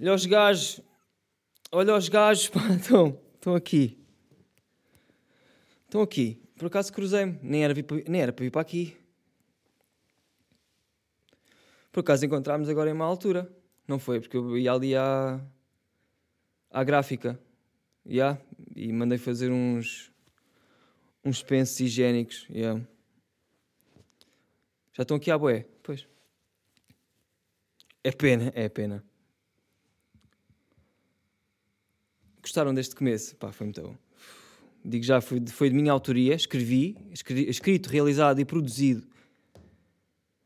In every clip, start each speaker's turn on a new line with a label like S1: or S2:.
S1: Olha os gajos. Olha os gajos, pá, estão, estão aqui. Estão aqui. Por acaso cruzei-me. Nem era, nem era para vir para aqui. Por acaso encontrámos agora em uma altura. Não foi? Porque eu ia ali à, à gráfica. Yeah, e mandei fazer uns uns pensos higiênicos. Yeah. Já estão aqui à boé. Pois. É pena, é pena. Gostaram deste começo? Pá, foi muito bom. Digo já, foi, foi de minha autoria. Escrevi, escrito, realizado e produzido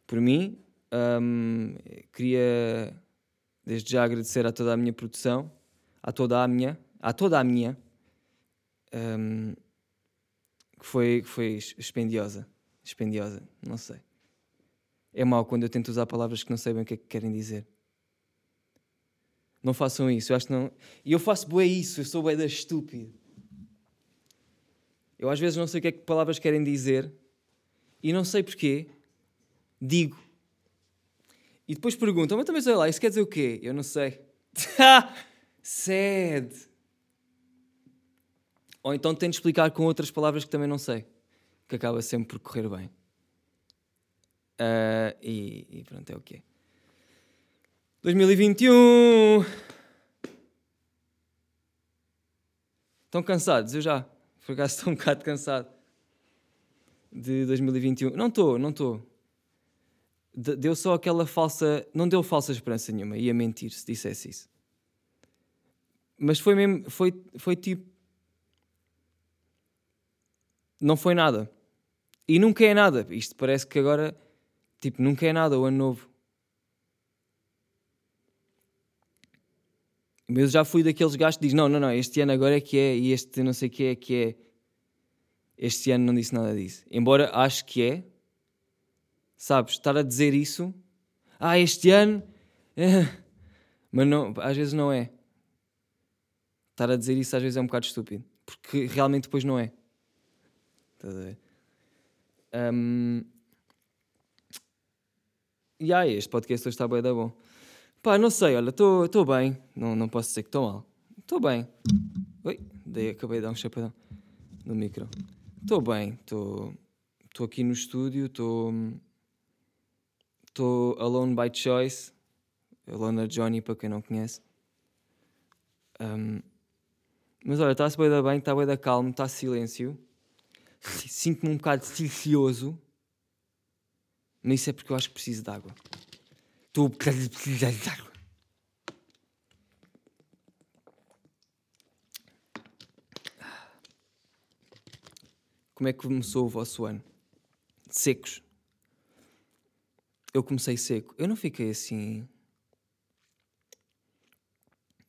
S1: por mim. Um, queria desde já agradecer a toda a minha produção, a toda a minha, a toda a minha, um, que foi, foi expendiosa. Expendiosa, não sei. É mau quando eu tento usar palavras que não sei bem o que é que querem dizer. Não façam isso, eu acho que não. E eu faço bué isso, eu sou bué da estúpido. Eu às vezes não sei o que é que palavras querem dizer e não sei porquê, digo. E depois perguntam, mas também sei lá, isso quer dizer o quê? Eu não sei. Sad. Ou então tento explicar com outras palavras que também não sei, que acaba sempre por correr bem. Uh, e, e, pronto, é o que é. 2021! Estão cansados? Eu já. Por acaso estou um bocado cansado de 2021. Não estou, não estou. Deu só aquela falsa. Não deu falsa esperança nenhuma. Ia mentir se dissesse isso. Mas foi mesmo. Foi, foi tipo. Não foi nada. E nunca é nada. Isto parece que agora. Tipo, nunca é nada o ano novo. Mas eu já fui daqueles gajos que diz não, não, não, este ano agora é que é e este não sei o que é que é. Este ano não disse nada disso. Embora acho que é. Sabes, estar a dizer isso. Ah, este ano. É. Mas não, às vezes não é. Estar a dizer isso às vezes é um bocado estúpido. Porque realmente depois não é. Estás a ver? Um... E aí, este podcast hoje está bem da bom. Pá, não sei, olha, estou bem. Não, não posso dizer que estou mal. Estou bem. Oi, dei, acabei de dar um chapadão no micro. Estou bem, estou aqui no estúdio, estou estou alone by choice. Alone Johnny, para quem não conhece. Um, mas olha, está-se bem bem, está bem da calma, está silêncio. Sinto-me um bocado silencioso. Mas isso é porque eu acho que preciso de água. Estou precisar de. Como é que começou o vosso ano? Secos. Eu comecei seco. Eu não fiquei assim.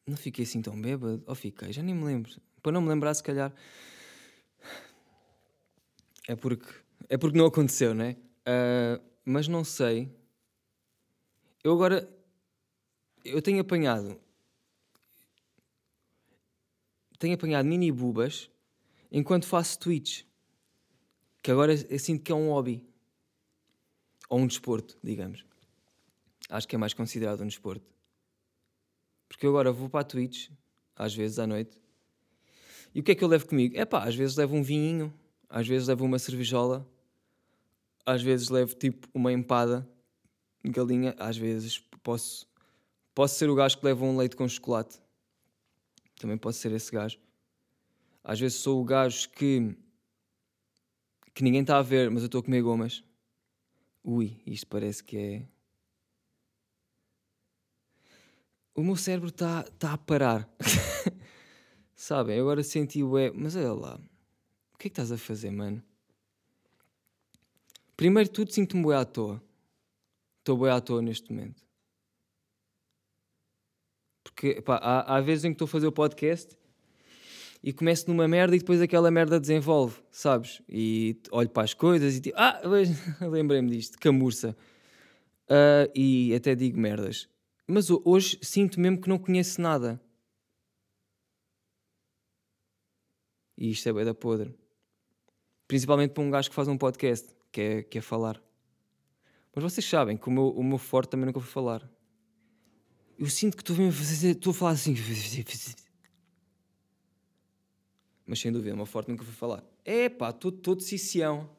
S1: Não fiquei assim tão bêbado. Ou fiquei? Já nem me lembro. Para não me lembrar, se calhar. É porque. É porque não aconteceu, não é? Uh, mas não sei eu agora. Eu tenho apanhado. Tenho apanhado mini bubas enquanto faço Twitch. Que agora eu sinto que é um hobby. Ou um desporto, digamos. Acho que é mais considerado um desporto. Porque eu agora vou para a Twitch, às vezes à noite. E o que é que eu levo comigo? É pá, às vezes levo um vinho, às vezes levo uma cervejola, às vezes levo tipo uma empada galinha, às vezes posso, posso ser o gajo que leva um leite com chocolate. Também posso ser esse gajo. Às vezes sou o gajo que, que ninguém está a ver, mas eu estou a comer gomas. Ui, isto parece que é. O meu cérebro está tá a parar. Sabem? Agora senti o é. Mas olha lá. O que é que estás a fazer, mano? Primeiro tudo, sinto-me à toa. Estou bem à toa neste momento. Porque pá, há, há vezes em que estou a fazer o podcast e começo numa merda e depois aquela merda desenvolve, sabes? E olho para as coisas e tipo, ah, lembrei-me disto, camurça. Uh, e até digo merdas. Mas hoje sinto mesmo que não conheço nada. E isto é bem da podre. Principalmente para um gajo que faz um podcast, que é, que é falar. Mas vocês sabem que o meu, o meu forte também nunca foi falar. Eu sinto que estou a fazer. Falar assim. Mas sem dúvida, uma forte nunca foi falar. É pá, estou todo cicião.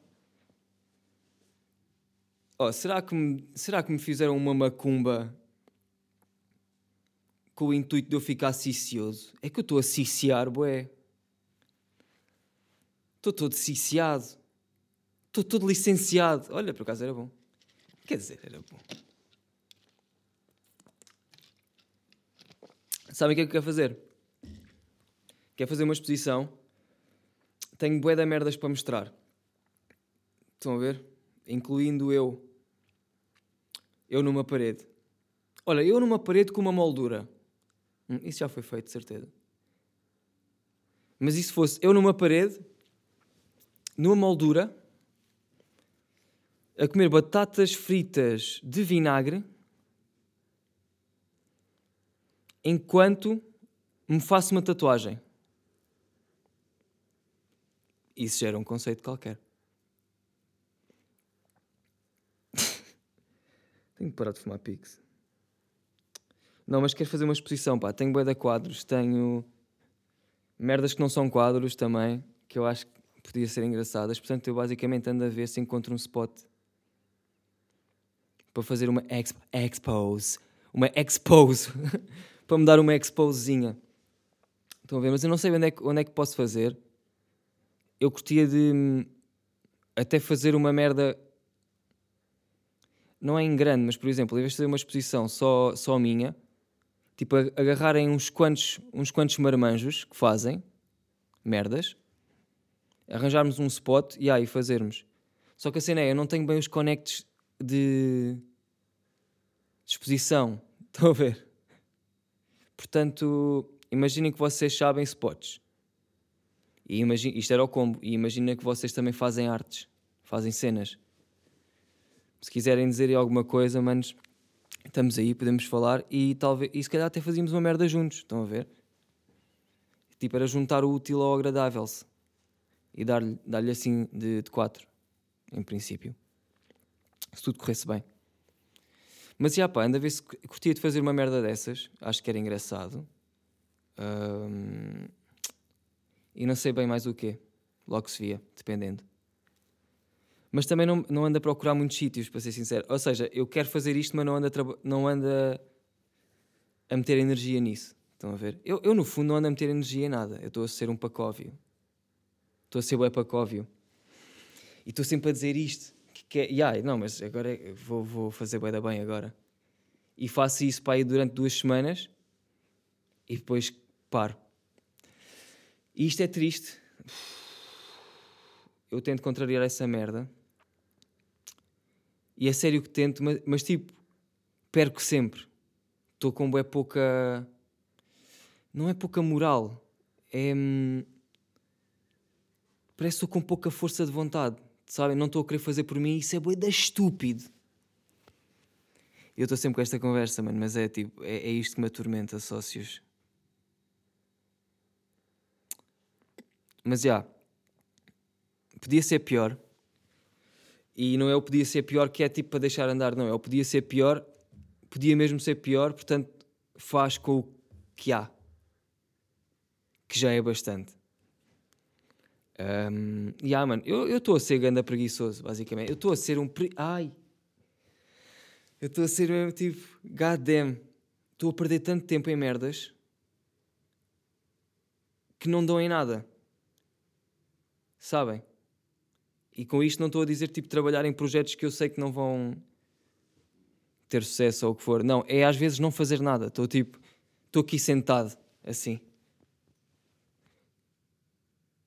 S1: Oh, será que, me, será que me fizeram uma macumba com o intuito de eu ficar cicioso? É que eu estou a ciciar, boé. Estou todo ciciado. Estou todo licenciado. Olha, por acaso era bom. Quer dizer, era bom. Sabem o que é que eu quero fazer? Quero fazer uma exposição. Tenho bué de merdas para mostrar. Estão a ver? Incluindo eu. Eu numa parede. Olha, eu numa parede com uma moldura. Hum, isso já foi feito, de certeza. Mas e se fosse eu numa parede, numa moldura, a comer batatas fritas de vinagre, enquanto me faço uma tatuagem? Isso gera um conceito qualquer. Tenho que parar de fumar pix. Não, mas quero fazer uma exposição, pá. Tenho bué de quadros, tenho merdas que não são quadros também, que eu acho que podia ser engraçadas. Portanto, eu basicamente ando a ver se encontro um spot para fazer uma exp expose. Uma expose. para me dar uma exposezinha. Estão a ver? Mas eu não sei onde é que, onde é que posso fazer. Eu curtia de hum, até fazer uma merda. Não é em grande, mas por exemplo, em vez de fazer uma exposição só, só minha, tipo, agarrarem uns quantos, uns quantos marmanjos que fazem merdas, arranjarmos um spot e aí fazermos. Só que a cena é, eu não tenho bem os connects de exposição. Estão a ver? Portanto, imaginem que vocês sabem spots. E imagine, isto era o combo. E imagina que vocês também fazem artes, fazem cenas. Se quiserem dizer alguma coisa, manos, estamos aí, podemos falar e talvez e se calhar até fazíamos uma merda juntos, estão a ver? Tipo, era juntar o útil ao agradável-se e dar-lhe dar assim de, de quatro, em princípio. Se tudo corresse bem. Mas já pá, anda a ver se curtia de fazer uma merda dessas, acho que era engraçado. Um, e não sei bem mais o quê, logo se via, dependendo. Mas também não, não anda a procurar muitos sítios, para ser sincero. Ou seja, eu quero fazer isto, mas não anda a, não anda a meter energia nisso. Estão a ver? Eu, eu, no fundo, não ando a meter energia em nada. Eu estou a ser um pacóvio. Estou a ser o pacóvio. E estou sempre a dizer isto. Que, é, yeah, não, mas agora é, vou, vou fazer bem da bem agora. E faço isso para ir durante duas semanas e depois paro. E isto é triste. Eu tento contrariar essa merda e é sério que tento, mas, mas tipo, perco sempre. Estou com bem pouca. Não é pouca moral, é. Hum, parece que estou com pouca força de vontade, sabem? Não estou a querer fazer por mim, isso é bué da estúpido. Eu estou sempre com esta conversa, mano, mas é tipo, é, é isto que me atormenta, sócios. Mas já, yeah, podia ser pior, e não é o podia ser pior que é tipo para deixar andar, não. É o podia ser pior, podia mesmo ser pior, portanto faz com o que há. Que já é bastante. Um, e yeah, mano, eu estou a ser ganda preguiçoso, basicamente. Eu estou a ser um. Pre... Ai! Eu estou a ser mesmo tipo. God damn! Estou a perder tanto tempo em merdas que não dão em nada. Sabem? E com isto não estou a dizer tipo trabalhar em projetos que eu sei que não vão ter sucesso ou o que for. Não, é às vezes não fazer nada. Estou tipo, estou aqui sentado, assim.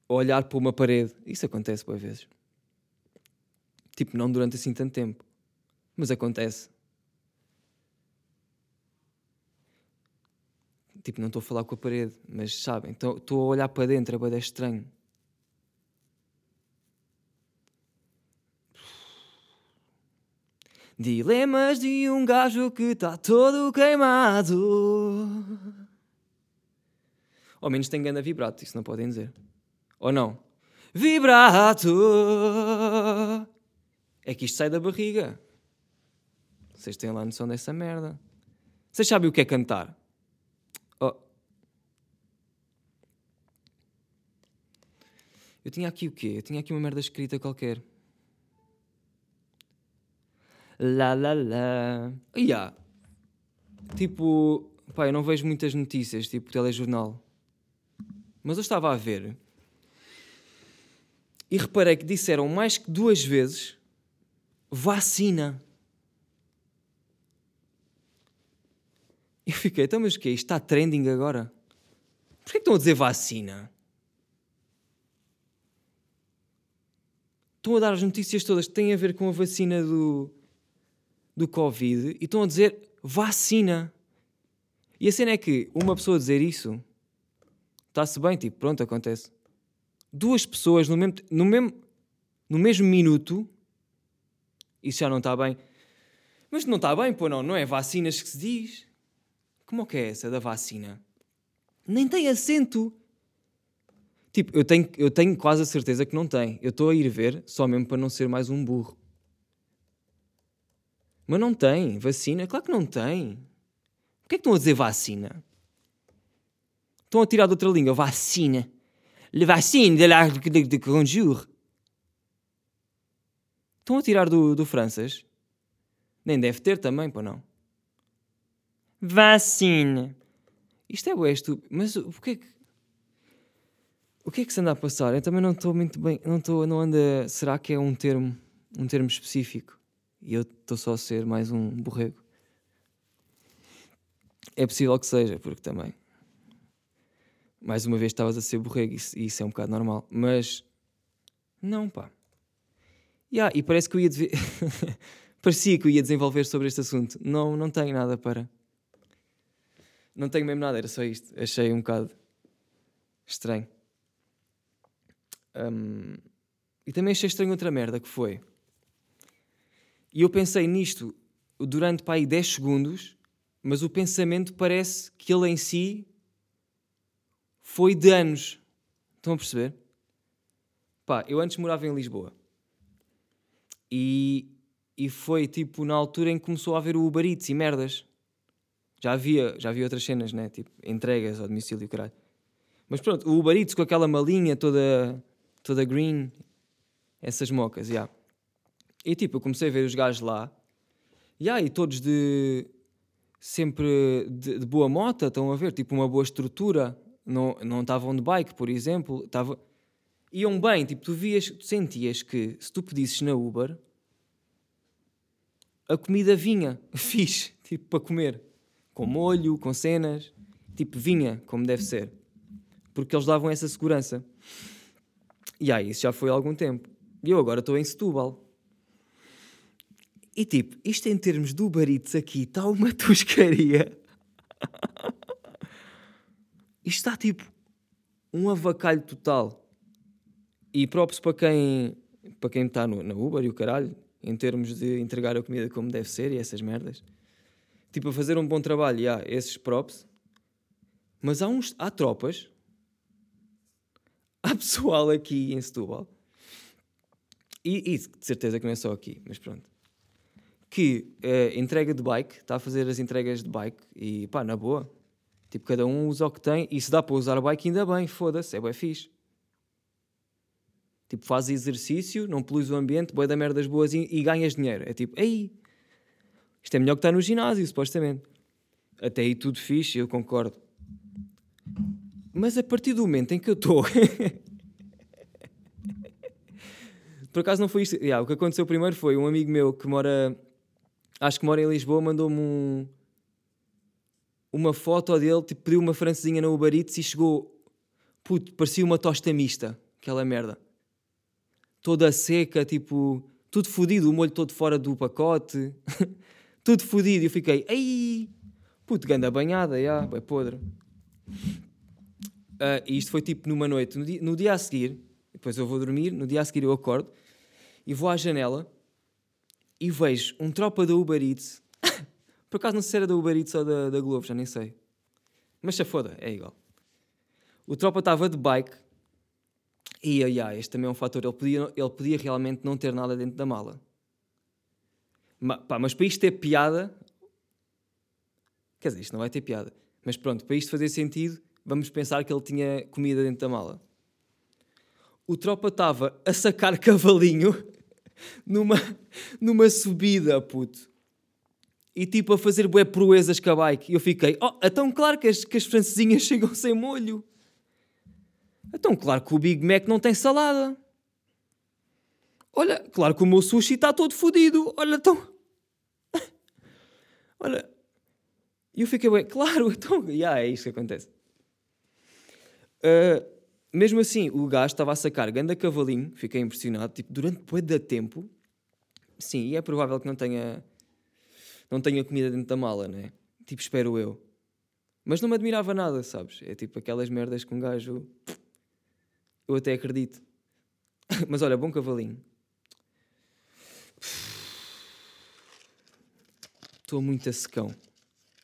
S1: Olhar para uma parede. Isso acontece boas vezes. Tipo, não durante assim tanto tempo. Mas acontece. Tipo, não estou a falar com a parede, mas sabem, estou a olhar para dentro, é bem estranho. Dilemas de um gajo que está todo queimado. Ao menos tem ganda vibrato, isso não podem dizer. Ou não? Vibrato! É que isto sai da barriga. Vocês têm lá noção dessa merda. Vocês sabem o que é cantar? Oh. Eu tinha aqui o quê? Eu tinha aqui uma merda escrita qualquer. Lá, lá, lá. Yeah. Tipo, pá, eu não vejo muitas notícias, tipo telejornal. Mas eu estava a ver e reparei que disseram mais que duas vezes vacina. Eu fiquei, então, mas o que é? Isto está trending agora? Porquê que estão a dizer vacina? Estão a dar as notícias todas que têm a ver com a vacina do, do Covid e estão a dizer vacina. E a cena é que uma pessoa dizer isso está-se bem, tipo, pronto, acontece. Duas pessoas no mesmo, no mesmo, no mesmo minuto, isso já não está bem. Mas não está bem, pô, não, não é vacinas que se diz. Como é que é essa da vacina? Nem tem acento. Tipo, eu tenho, eu tenho quase a certeza que não tem. Eu estou a ir ver só mesmo para não ser mais um burro. Mas não tem vacina? Claro que não tem. Porquê é que estão a dizer vacina? Estão a tirar de outra língua. Vacina. Le vacine de la de, de conjure. Estão a tirar do, do francês? Nem deve ter também, pô não. Vacina. Isto é bué estúpido. Mas o que é que... O que é que se anda a passar? Eu também não estou muito bem... Não estou... Não anda... Será que é um termo... Um termo específico? E eu estou só a ser mais um borrego? É possível que seja, porque também... Mais uma vez estavas a ser borrego, isso, isso é um bocado normal. Mas... Não, pá. Yeah, e parece que eu ia... Parecia que eu ia desenvolver sobre este assunto. Não, não tenho nada para... Não tenho mesmo nada, era só isto. Achei um bocado estranho. Um, e também achei estranho outra merda que foi. E eu pensei nisto durante para aí 10 segundos, mas o pensamento parece que ele em si foi de anos. Estão a perceber? Pá, eu antes morava em Lisboa. E, e foi tipo na altura em que começou a haver o Uber Eats e merdas. Já havia, já havia outras cenas, né? Tipo, entregas ao domicílio, caralho. Mas pronto, o Uber Eats com aquela malinha toda, toda green, essas mocas, já. Yeah. E tipo, eu comecei a ver os gajos lá, yeah, e todos de. sempre de, de boa mota, estão a ver? Tipo, uma boa estrutura. Não, não estavam de bike, por exemplo. Tava, iam bem, tipo, tu vias, tu sentias que se tu pedisses na Uber, a comida vinha, fixe, tipo, para comer com molho, com cenas, tipo vinha, como deve ser. Porque eles davam essa segurança. E aí, isso já foi há algum tempo. E eu agora estou em Setúbal. E tipo, isto em termos do Uber aqui está uma toscaria. Isto está tipo um avacalho total. E próprios para quem para quem está na Uber e o caralho, em termos de entregar a comida como deve ser e essas merdas. Tipo, a fazer um bom trabalho, e há esses props, mas há, uns, há tropas, há pessoal aqui em Setúbal, e, e de certeza que não é só aqui, mas pronto, que uh, entrega de bike, está a fazer as entregas de bike, e pá, na boa, tipo, cada um usa o que tem, e se dá para usar bike, ainda bem, foda-se, é bem fixe. Tipo, faz exercício, não poluis o ambiente, boi da merdas boas e, e ganhas dinheiro. É tipo, ei, isto é melhor que estar no ginásio, supostamente. Até aí tudo fixe, eu concordo. Mas a partir do momento em que eu estou. Por acaso não foi isto. Yeah, o que aconteceu primeiro foi um amigo meu que mora. Acho que mora em Lisboa, mandou-me um, uma foto dele, tipo, pediu uma francesinha na Uber Eats e chegou. Puto, parecia uma tosta mista, aquela merda. Toda seca, tipo, tudo fodido, o molho todo fora do pacote. tudo fodido. E eu fiquei, ai, puto, ganda banhada, já, é podre. Uh, e isto foi tipo numa noite. No dia, no dia a seguir, depois eu vou dormir, no dia a seguir eu acordo e vou à janela e vejo um tropa da Uber Eats. Por acaso não sei se era da Uber Eats ou da, da Globo, já nem sei. Mas se foda, é igual. O tropa estava de bike e ai, ai, este também é um fator. Ele podia, ele podia realmente não ter nada dentro da mala. Mas, pá, mas para isto ter piada, Quer dizer, isto não vai ter piada. Mas pronto, para isto fazer sentido, vamos pensar que ele tinha comida dentro da mala. O tropa estava a sacar cavalinho numa, numa subida, puto. E tipo a fazer bué proezas com a bike. E eu fiquei, oh, é tão claro que as, que as francesinhas chegam sem molho. É tão claro que o Big Mac não tem salada. Olha, claro que o meu sushi está todo fodido. Olha, tão. Olha. E eu fiquei bem, claro, então. Yeah, é isto que acontece. Uh, mesmo assim, o gajo estava a sacar ganda cavalinho, fiquei impressionado, tipo, durante depois de tempo. Sim, e é provável que não tenha não tenha comida dentro da mala, né? Tipo, espero eu. Mas não me admirava nada, sabes? É tipo aquelas merdas com um gajo. Eu até acredito. Mas olha, bom cavalinho. Estou muito a secão.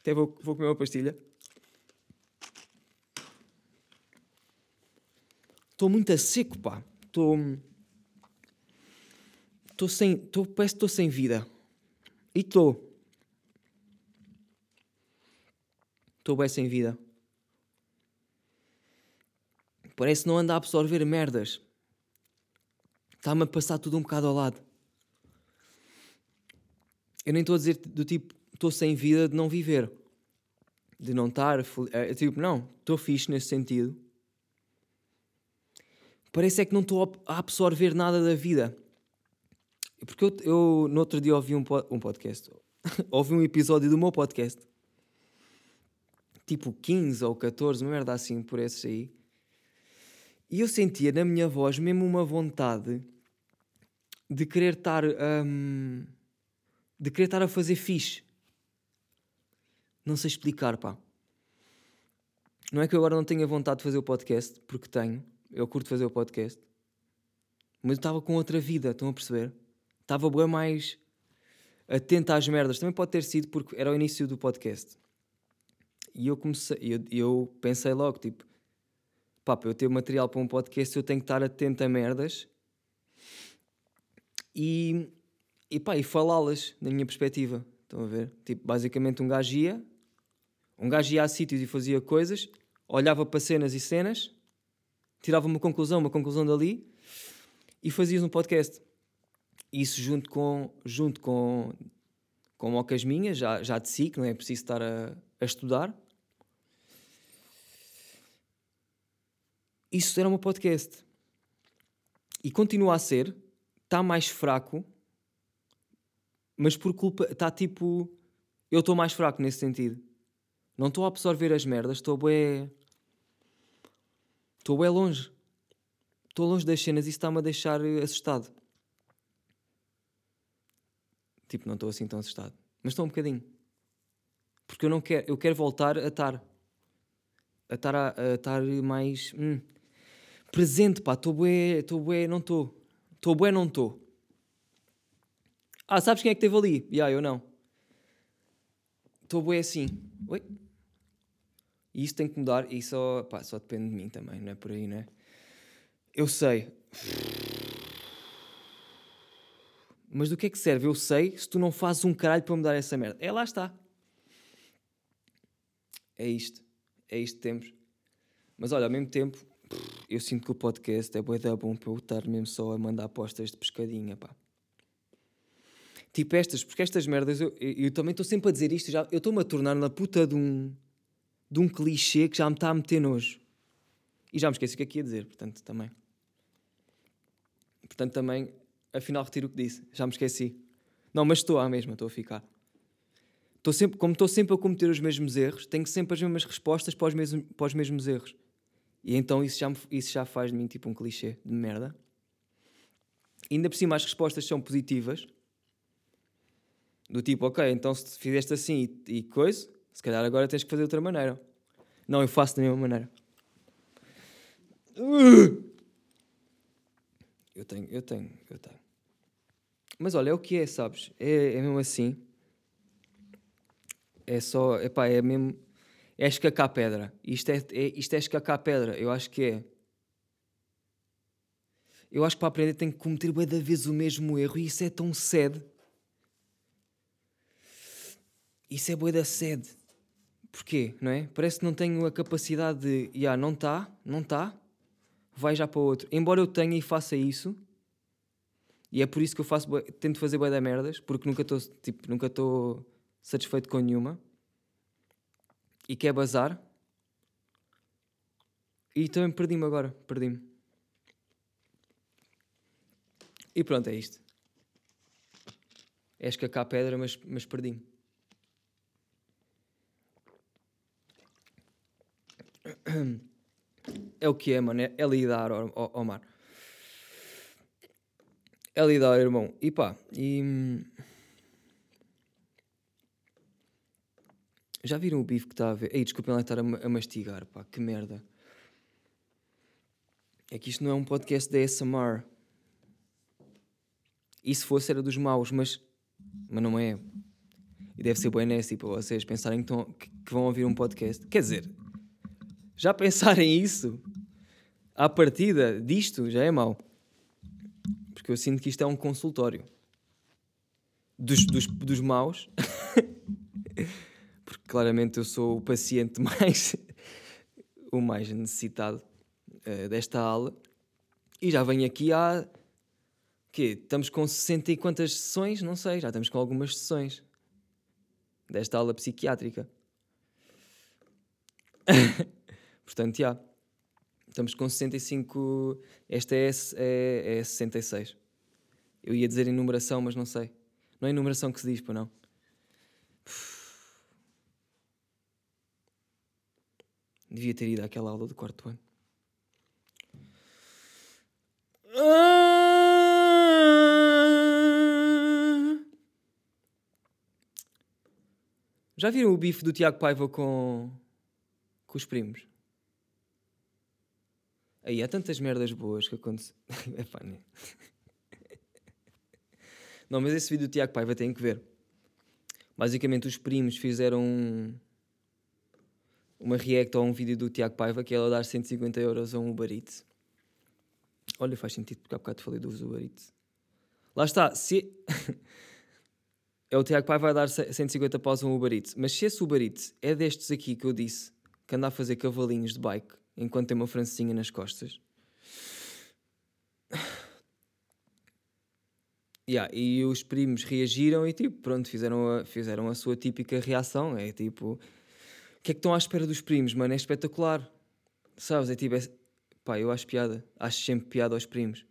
S1: Até vou, vou comer uma pastilha. Estou muito a seco, pá. Estou. Estou sem. Tô, parece que estou sem vida. E estou. Estou bem sem vida. Parece não anda a absorver merdas. Está-me a passar tudo um bocado ao lado. Eu nem estou a dizer do tipo, estou sem vida de não viver. De não estar. É, tipo, não, estou fixe nesse sentido. Parece é que não estou a absorver nada da vida. Porque eu, eu no outro dia ouvi um, um podcast. ouvi um episódio do meu podcast tipo 15 ou 14, uma merda assim por esses aí. E eu sentia na minha voz mesmo uma vontade de querer estar um, de querer estar a fazer fixe. Não sei explicar, pá. Não é que eu agora não tenha vontade de fazer o podcast, porque tenho. Eu curto fazer o podcast. Mas eu estava com outra vida, estão a perceber? Estava bem mais atento às merdas. Também pode ter sido porque era o início do podcast. E eu comecei, eu, eu pensei logo, tipo, pá, para eu ter material para um podcast eu tenho que estar atento a merdas e, e pá, e falá-las na minha perspectiva. Estão a ver? Tipo, basicamente um gajo ia, um gajo ia a sítios e fazia coisas, olhava para cenas e cenas, tirava uma conclusão, uma conclusão dali e fazias um podcast. Isso junto com, junto com, com mocas minhas, já, já de si, que não é preciso estar a, a estudar. Isso era um podcast. E continua a ser, está mais fraco, mas por culpa. Está tipo. Eu estou mais fraco nesse sentido. Não estou a absorver as merdas, estou bem. Estou bem longe. Estou longe das cenas e isso está-me a deixar assustado. Tipo, não estou assim tão assustado. Mas estou um bocadinho. Porque eu não quero. Eu quero voltar a estar. A estar, a, a estar mais. Hum, presente, pá, estou bué, estou bué, não estou. Estou bué, não estou. Ah, sabes quem é que esteve ali? Ya, yeah, eu não. Estou bué assim. Oi? E isso tem que mudar e só, pá, só depende de mim também, não é por aí, não é? Eu sei. Mas do que é que serve? Eu sei se tu não fazes um caralho para mudar essa merda. É, lá está. É isto. É isto que temos. Mas olha, ao mesmo tempo, eu sinto que o podcast é bué da bom para eu estar mesmo só a mandar apostas de pescadinha, pá. Tipo estas, porque estas merdas, eu, eu, eu também estou sempre a dizer isto, já, eu estou-me a tornar na puta de um, de um clichê que já me está a meter nojo. E já me esqueci o que é que ia dizer, portanto, também. Portanto, também, afinal, retiro o que disse, já me esqueci. Não, mas estou à mesma, estou a ficar. Estou sempre, como estou sempre a cometer os mesmos erros, tenho sempre as mesmas respostas para os mesmos, para os mesmos erros. E então isso já, isso já faz de mim tipo um clichê de merda. E ainda por cima as respostas são positivas. Do tipo, ok, então se fizeste assim e, e coisa, se calhar agora tens que fazer de outra maneira. Não, eu faço da mesma maneira. Eu tenho, eu tenho, eu tenho. Mas olha, é o que é, sabes? É, é mesmo assim. É só, epá, é mesmo é escacar pedra. Isto é, é, isto é escacar pedra. Eu acho que é. Eu acho que para aprender tem que cometer bué da vez o mesmo erro e isso é tão sede. Isso é bué da sede. Porquê, não é? Parece que não tenho a capacidade de, já, yeah, não está, não está, vai já para outro. Embora eu tenha e faça isso, e é por isso que eu faço, tento fazer bem da merdas, porque nunca estou, tipo, nunca estou satisfeito com nenhuma. E quer bazar. E também perdi-me agora, perdi-me. E pronto, é isto. É a pedra, mas, mas perdi-me. É o que é, mano. É, é lidar, Omar. É lidar, irmão. E pá, e. Já viram o bife que está a ver? Ei, desculpem lá estar a, a mastigar, pá, que merda. É que isto não é um podcast da ASMR. E se fosse era dos maus, mas, mas não é. E deve ser bem nasty para vocês pensarem que, tão, que, que vão ouvir um podcast. Quer dizer, já pensarem isso, à partida disto, já é mau. Porque eu sinto que isto é um consultório. Dos, dos, dos maus. Porque claramente eu sou o paciente mais... o mais necessitado uh, desta aula. E já venho aqui há... Quê? Estamos com 60 e quantas sessões? Não sei, já estamos com algumas sessões desta aula psiquiátrica. Portanto, já. Estamos com 65. Esta é, é, é 66. Eu ia dizer enumeração, mas não sei. Não é enumeração que se diz, para não. Devia ter ido àquela aula do quarto ano. Já viram o bife do Tiago Paiva com, com os primos? Aí há tantas merdas boas que acontecem. é pá, né? Não, mas esse vídeo do Tiago Paiva tem que ver. Basicamente, os primos fizeram uma react a um vídeo do Tiago Paiva que é ela dar 150 euros a um Uber Eats. Olha, faz sentido porque há bocado falei dos Uber Eats. Lá está, se. é o Tiago Paiva a dar 150 paus a um Uber Eats. Mas se esse Uber Eats é destes aqui que eu disse, que anda a fazer cavalinhos de bike, enquanto tem uma francesinha nas costas. Yeah, e os primos reagiram e tipo, pronto, fizeram a, fizeram a sua típica reação. É tipo, que é que estão à espera dos primos, mano? É espetacular. Sabes? É tipo, é, pá, eu acho piada. Acho sempre piada aos primos.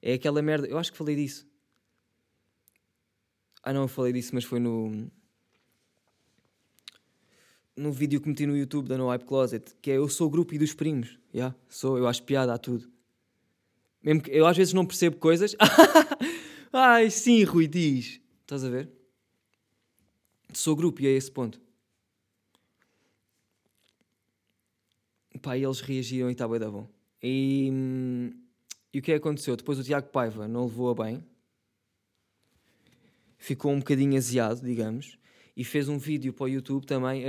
S1: É aquela merda. Eu acho que falei disso. Ah, não, eu falei disso, mas foi no no vídeo que meti no YouTube da No Hype Closet, que é eu sou o grupo e dos primos. Yeah, sou, eu acho piada a tudo. Mesmo que eu às vezes não percebo coisas. Ai, sim, Rui, diz. Estás a ver? Sou grupo e é esse ponto. Pá, eles reagiram e está bem da bom. E, e o que é que aconteceu? Depois o Tiago Paiva não levou a bem. Ficou um bocadinho aziado, digamos e fez um vídeo para o YouTube também,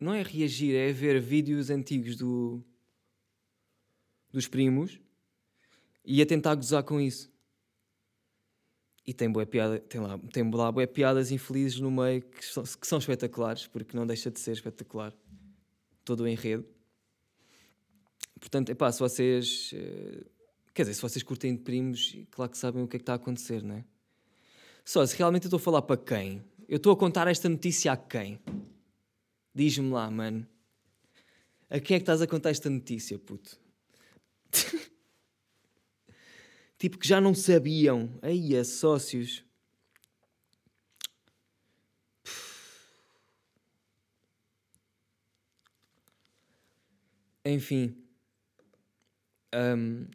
S1: não é reagir, é ver vídeos antigos do, dos primos e a tentar gozar com isso. E tem, boa piada, tem, lá, tem lá boé piadas infelizes no meio que são, que são espetaculares, porque não deixa de ser espetacular. Todo o enredo. Portanto, epá, se vocês. Eh, quer dizer, se vocês curtem de primos, claro que sabem o que é que está a acontecer, não é? Só, se realmente eu estou a falar para quem? Eu estou a contar esta notícia a quem? Diz-me lá, mano. A quem é que estás a contar esta notícia, puto? tipo que já não sabiam. Aí, é sócios. Enfim. Um...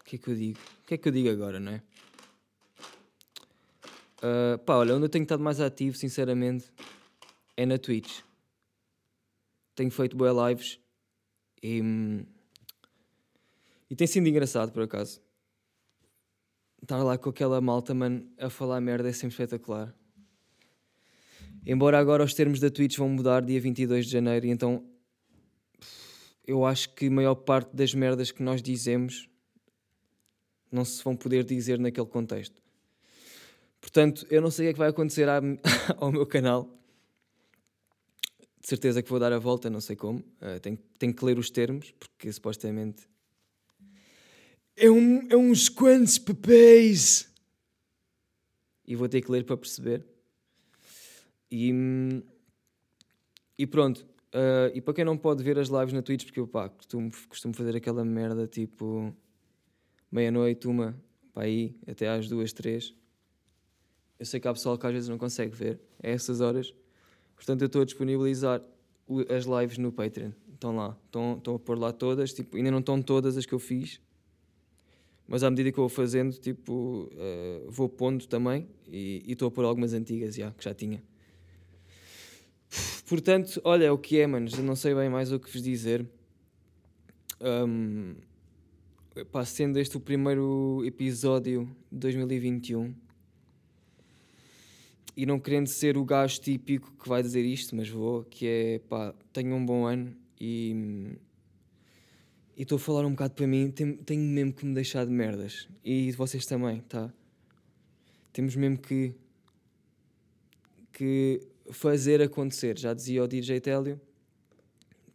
S1: O que é que eu digo? O que é que eu digo agora, não é? Uh, pá, olha, onde eu tenho estado mais ativo, sinceramente, é na Twitch. Tenho feito boas lives e, e tem sido engraçado, por acaso. Estar lá com aquela malta, mano, a falar merda é sempre espetacular. Embora agora os termos da Twitch vão mudar dia 22 de janeiro, então eu acho que a maior parte das merdas que nós dizemos não se vão poder dizer naquele contexto. Portanto, eu não sei o que é que vai acontecer ao meu canal. De certeza que vou dar a volta, não sei como. Uh, tenho, tenho que ler os termos, porque supostamente. É, um, é uns quantos papéis! E vou ter que ler para perceber. E, hum, e pronto. Uh, e para quem não pode ver as lives na Twitch, porque eu pá, costumo, costumo fazer aquela merda tipo meia-noite, uma, para aí, até às duas, três. Eu sei que há pessoal que às vezes não consegue ver a essas horas. Portanto, eu estou a disponibilizar as lives no Patreon. Estão lá. Estão, estão a pôr lá todas. Tipo, ainda não estão todas as que eu fiz. Mas à medida que eu vou fazendo, tipo, eh, vou pondo também. E estou a pôr algumas antigas já, que já tinha. Portanto, olha, o que é, manos. Eu não sei bem mais o que vos dizer. Um, pá, sendo este o primeiro episódio de 2021 e não querendo ser o gajo típico que vai dizer isto, mas vou, que é pá, tenho um bom ano e e estou a falar um bocado para mim, tenho, tenho mesmo que me deixar de merdas e vocês também, tá? Temos mesmo que que fazer acontecer, já dizia o DJ Télio,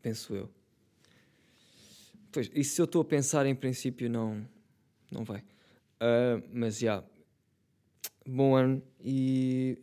S1: penso eu. Pois, e se eu estou a pensar em princípio não não vai. Ah, mas já bom ano e